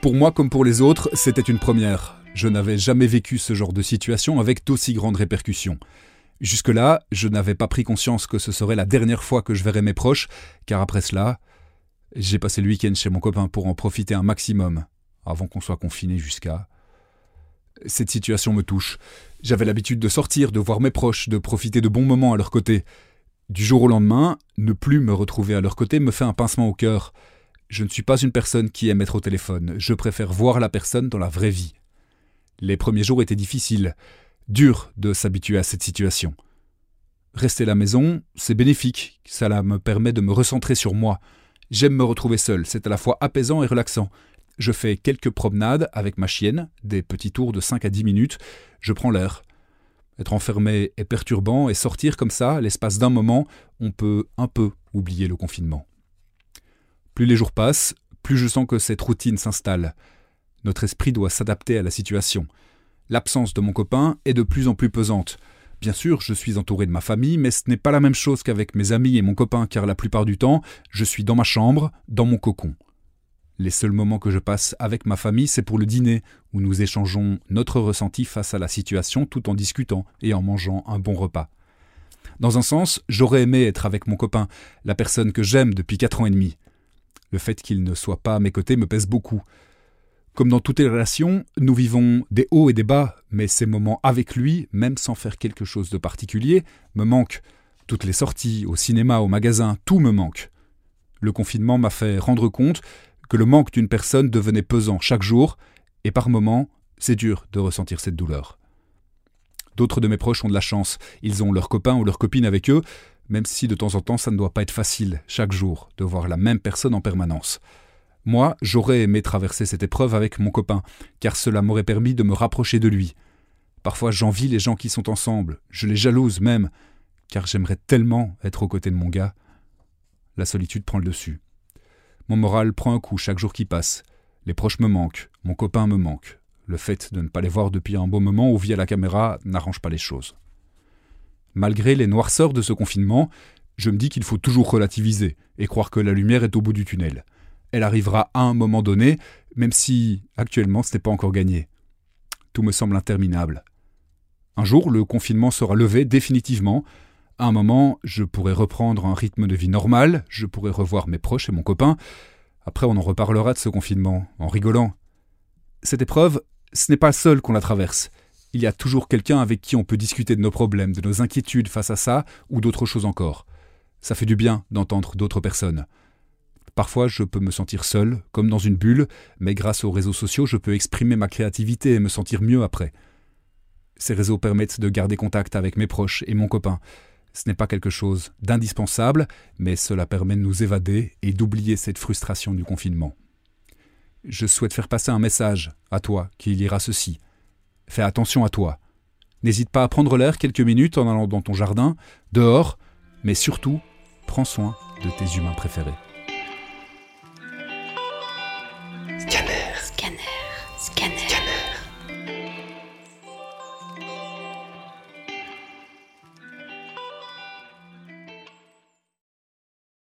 Pour moi comme pour les autres, c'était une première. Je n'avais jamais vécu ce genre de situation avec d'aussi grandes répercussions. Jusque-là, je n'avais pas pris conscience que ce serait la dernière fois que je verrais mes proches, car après cela, j'ai passé le week-end chez mon copain pour en profiter un maximum, avant qu'on soit confiné jusqu'à... Cette situation me touche. J'avais l'habitude de sortir, de voir mes proches, de profiter de bons moments à leur côté. Du jour au lendemain, ne plus me retrouver à leur côté me fait un pincement au cœur. Je ne suis pas une personne qui aime être au téléphone, je préfère voir la personne dans la vraie vie. Les premiers jours étaient difficiles, dur de s'habituer à cette situation. Rester à la maison, c'est bénéfique, cela me permet de me recentrer sur moi. J'aime me retrouver seul, c'est à la fois apaisant et relaxant. Je fais quelques promenades avec ma chienne, des petits tours de 5 à 10 minutes, je prends l'air. Être enfermé est perturbant et sortir comme ça, l'espace d'un moment, on peut un peu oublier le confinement. Plus les jours passent, plus je sens que cette routine s'installe. Notre esprit doit s'adapter à la situation. L'absence de mon copain est de plus en plus pesante. Bien sûr, je suis entouré de ma famille, mais ce n'est pas la même chose qu'avec mes amis et mon copain, car la plupart du temps, je suis dans ma chambre, dans mon cocon. Les seuls moments que je passe avec ma famille, c'est pour le dîner, où nous échangeons notre ressenti face à la situation tout en discutant et en mangeant un bon repas. Dans un sens, j'aurais aimé être avec mon copain, la personne que j'aime depuis quatre ans et demi. Le fait qu'il ne soit pas à mes côtés me pèse beaucoup. Comme dans toutes les relations, nous vivons des hauts et des bas, mais ces moments avec lui, même sans faire quelque chose de particulier, me manquent. Toutes les sorties, au cinéma, au magasin, tout me manque. Le confinement m'a fait rendre compte que le manque d'une personne devenait pesant chaque jour, et par moments, c'est dur de ressentir cette douleur. D'autres de mes proches ont de la chance, ils ont leur copain ou leur copine avec eux, même si de temps en temps ça ne doit pas être facile, chaque jour, de voir la même personne en permanence. Moi, j'aurais aimé traverser cette épreuve avec mon copain, car cela m'aurait permis de me rapprocher de lui. Parfois j'envie les gens qui sont ensemble, je les jalouse même, car j'aimerais tellement être aux côtés de mon gars. La solitude prend le dessus. Mon moral prend un coup chaque jour qui passe. Les proches me manquent, mon copain me manque. Le fait de ne pas les voir depuis un bon moment ou via la caméra n'arrange pas les choses. Malgré les noirceurs de ce confinement, je me dis qu'il faut toujours relativiser et croire que la lumière est au bout du tunnel elle arrivera à un moment donné, même si actuellement ce n'est pas encore gagné. Tout me semble interminable. Un jour, le confinement sera levé définitivement. À un moment, je pourrai reprendre un rythme de vie normal, je pourrai revoir mes proches et mon copain. Après, on en reparlera de ce confinement, en rigolant. Cette épreuve, ce n'est pas seul qu'on la traverse. Il y a toujours quelqu'un avec qui on peut discuter de nos problèmes, de nos inquiétudes face à ça, ou d'autres choses encore. Ça fait du bien d'entendre d'autres personnes. Parfois, je peux me sentir seul, comme dans une bulle, mais grâce aux réseaux sociaux, je peux exprimer ma créativité et me sentir mieux après. Ces réseaux permettent de garder contact avec mes proches et mon copain. Ce n'est pas quelque chose d'indispensable, mais cela permet de nous évader et d'oublier cette frustration du confinement. Je souhaite faire passer un message à toi qui lira ceci. Fais attention à toi. N'hésite pas à prendre l'air quelques minutes en allant dans ton jardin, dehors, mais surtout, prends soin de tes humains préférés. Scanner. Scanner. Scanner.